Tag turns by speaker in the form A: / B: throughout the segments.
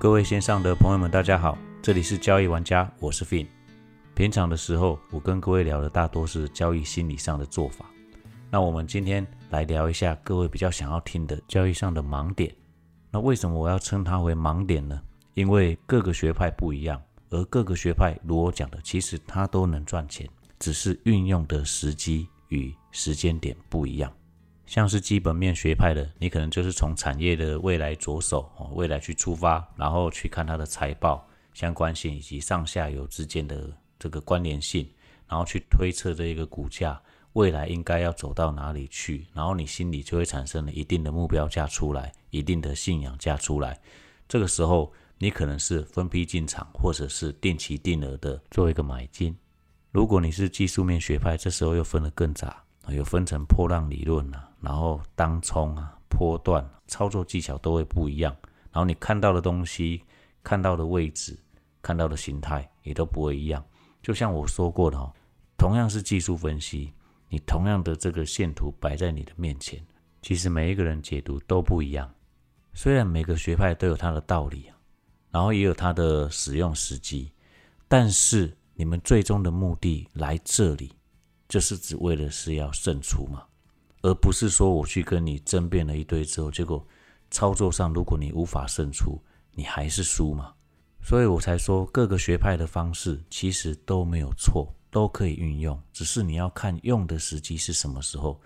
A: 各位线上的朋友们，大家好，这里是交易玩家，我是 Fin。平常的时候，我跟各位聊的大多是交易心理上的做法。那我们今天来聊一下各位比较想要听的交易上的盲点。那为什么我要称它为盲点呢？因为各个学派不一样，而各个学派如我讲的，其实它都能赚钱，只是运用的时机与时间点不一样。像是基本面学派的，你可能就是从产业的未来着手，哦，未来去出发，然后去看它的财报相关性以及上下游之间的这个关联性，然后去推测这一个股价未来应该要走到哪里去，然后你心里就会产生了一定的目标价出来，一定的信仰价出来。这个时候，你可能是分批进场，或者是定期定额的做一个买进。如果你是技术面学派，这时候又分得更杂。有分成波浪理论啊，然后当冲啊、波段操作技巧都会不一样，然后你看到的东西、看到的位置、看到的形态也都不会一样。就像我说过的哦，同样是技术分析，你同样的这个线图摆在你的面前，其实每一个人解读都不一样。虽然每个学派都有它的道理，然后也有它的使用时机，但是你们最终的目的来这里。就是只为了是要胜出嘛，而不是说我去跟你争辩了一堆之后，结果操作上如果你无法胜出，你还是输嘛。所以我才说各个学派的方式其实都没有错，都可以运用，只是你要看用的时机是什么时候。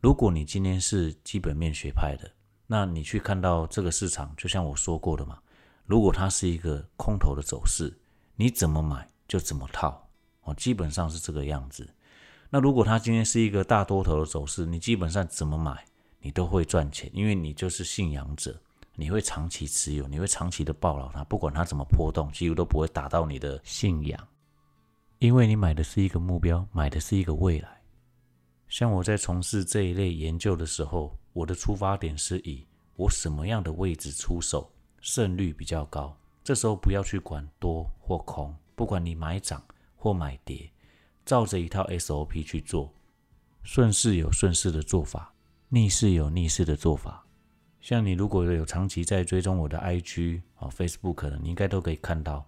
A: 如果你今天是基本面学派的，那你去看到这个市场，就像我说过的嘛，如果它是一个空头的走势，你怎么买就怎么套哦，基本上是这个样子。那如果它今天是一个大多头的走势，你基本上怎么买，你都会赚钱，因为你就是信仰者，你会长期持有，你会长期的抱牢它，不管它怎么波动，几乎都不会打到你的信仰，因为你买的是一个目标，买的是一个未来。像我在从事这一类研究的时候，我的出发点是以我什么样的位置出手，胜率比较高，这时候不要去管多或空，不管你买涨或买跌。照着一套 SOP 去做，顺势有顺势的做法，逆势有逆势的做法。像你如果有长期在追踪我的 IG 啊 Facebook 的，你应该都可以看到。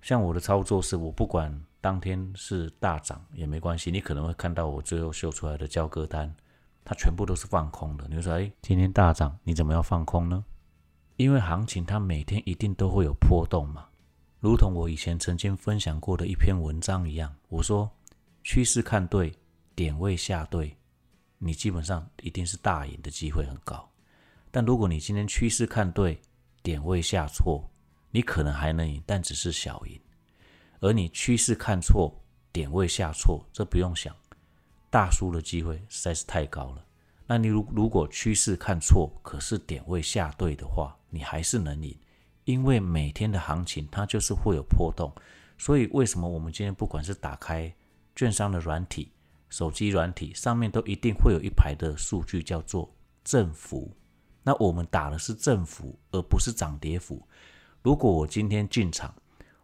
A: 像我的操作是，我不管当天是大涨也没关系，你可能会看到我最后秀出来的交割单，它全部都是放空的。你说，哎，今天大涨，你怎么要放空呢？因为行情它每天一定都会有波动嘛。如同我以前曾经分享过的一篇文章一样，我说趋势看对，点位下对，你基本上一定是大赢的机会很高。但如果你今天趋势看对，点位下错，你可能还能赢，但只是小赢。而你趋势看错，点位下错，这不用想，大输的机会实在是太高了。那你如如果趋势看错，可是点位下对的话，你还是能赢。因为每天的行情它就是会有波动，所以为什么我们今天不管是打开券商的软体、手机软体上面都一定会有一排的数据叫做振幅？那我们打的是振幅，而不是涨跌幅。如果我今天进场，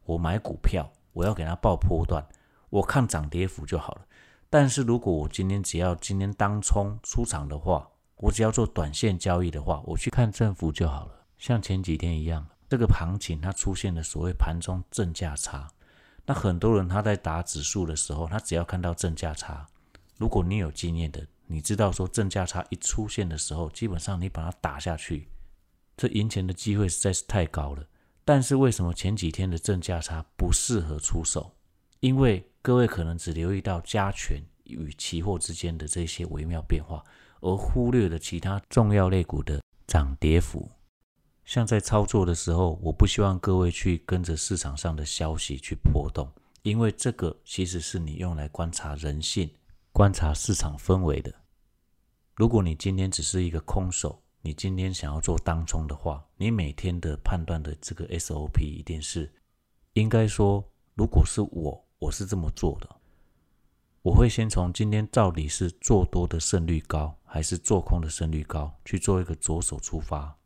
A: 我买股票，我要给它报波段，我看涨跌幅就好了。但是如果我今天只要今天当冲出场的话，我只要做短线交易的话，我去看振幅就好了，像前几天一样。这个行情它出现了所谓盘中正价差，那很多人他在打指数的时候，他只要看到正价差，如果你有经验的，你知道说正价差一出现的时候，基本上你把它打下去，这赢钱的机会实在是太高了。但是为什么前几天的正价差不适合出手？因为各位可能只留意到加权与期货之间的这些微妙变化，而忽略了其他重要类股的涨跌幅。像在操作的时候，我不希望各位去跟着市场上的消息去波动，因为这个其实是你用来观察人性、观察市场氛围的。如果你今天只是一个空手，你今天想要做当冲的话，你每天的判断的这个 SOP 一定是，应该说，如果是我，我是这么做的，我会先从今天到底是做多的胜率高，还是做空的胜率高，去做一个着手出发。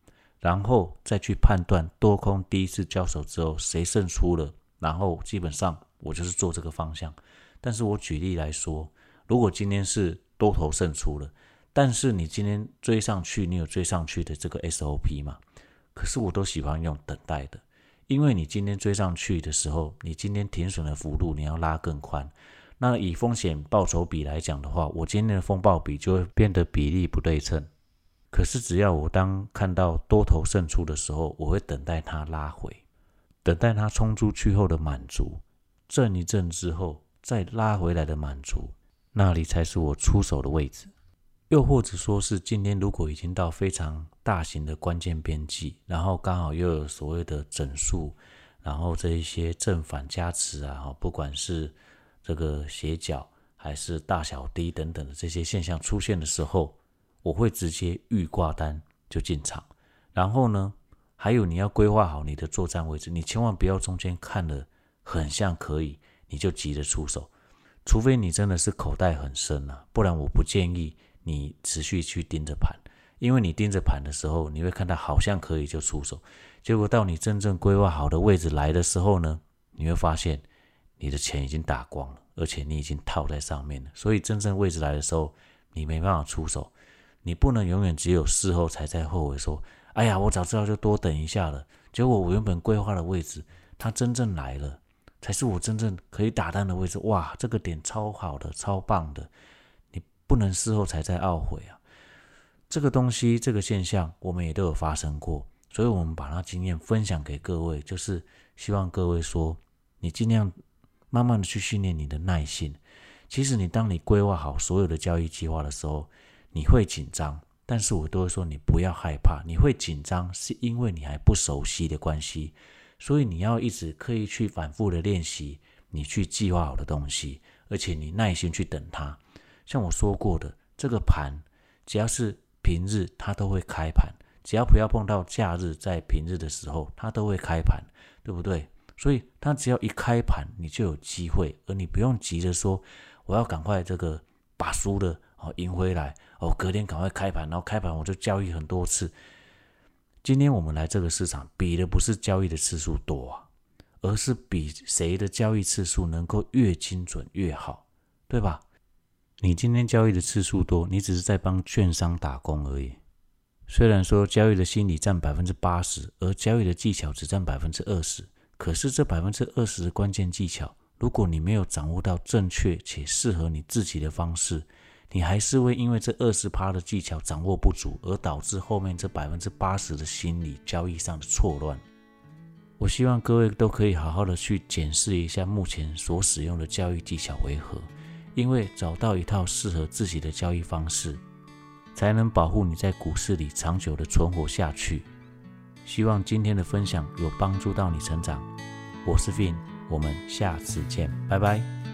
A: 然后再去判断多空第一次交手之后谁胜出了，然后基本上我就是做这个方向。但是我举例来说，如果今天是多头胜出了，但是你今天追上去，你有追上去的这个 SOP 嘛？可是我都喜欢用等待的，因为你今天追上去的时候，你今天停损的幅度你要拉更宽。那以风险报酬比来讲的话，我今天的风暴比就会变得比例不对称。可是只要我当看到多头胜出的时候，我会等待它拉回，等待它冲出去后的满足，震一震之后再拉回来的满足，那里才是我出手的位置。又或者说是今天如果已经到非常大型的关键边际，然后刚好又有所谓的整数，然后这一些正反加持啊，不管是这个斜角还是大小低等等的这些现象出现的时候，我会直接预挂单就进场。然后呢，还有你要规划好你的作战位置，你千万不要中间看了很像可以，你就急着出手，除非你真的是口袋很深啊，不然我不建议。你持续去盯着盘，因为你盯着盘的时候，你会看到好像可以就出手，结果到你真正规划好的位置来的时候呢，你会发现你的钱已经打光了，而且你已经套在上面了。所以真正位置来的时候，你没办法出手，你不能永远只有事后才在后悔说：“哎呀，我早知道就多等一下了。”结果我原本规划的位置，它真正来了，才是我真正可以打单的位置。哇，这个点超好的，超棒的。你不能事后才在懊悔啊！这个东西，这个现象，我们也都有发生过，所以我们把它经验分享给各位，就是希望各位说，你尽量慢慢的去训练你的耐性。其实你当你规划好所有的交易计划的时候，你会紧张，但是我都会说你不要害怕。你会紧张是因为你还不熟悉的关系，所以你要一直刻意去反复的练习你去计划好的东西，而且你耐心去等它。像我说过的，这个盘只要是平日，它都会开盘；只要不要碰到假日，在平日的时候，它都会开盘，对不对？所以它只要一开盘，你就有机会，而你不用急着说我要赶快这个把输的哦赢回来哦，隔天赶快开盘，然后开盘我就交易很多次。今天我们来这个市场，比的不是交易的次数多啊，而是比谁的交易次数能够越精准越好，对吧？你今天交易的次数多，你只是在帮券商打工而已。虽然说交易的心理占百分之八十，而交易的技巧只占百分之二十，可是这百分之二十的关键技巧，如果你没有掌握到正确且适合你自己的方式，你还是会因为这二十趴的技巧掌握不足，而导致后面这百分之八十的心理交易上的错乱。我希望各位都可以好好的去检视一下目前所使用的交易技巧为何。因为找到一套适合自己的交易方式，才能保护你在股市里长久的存活下去。希望今天的分享有帮助到你成长。我是 Vin，我们下次见，拜拜。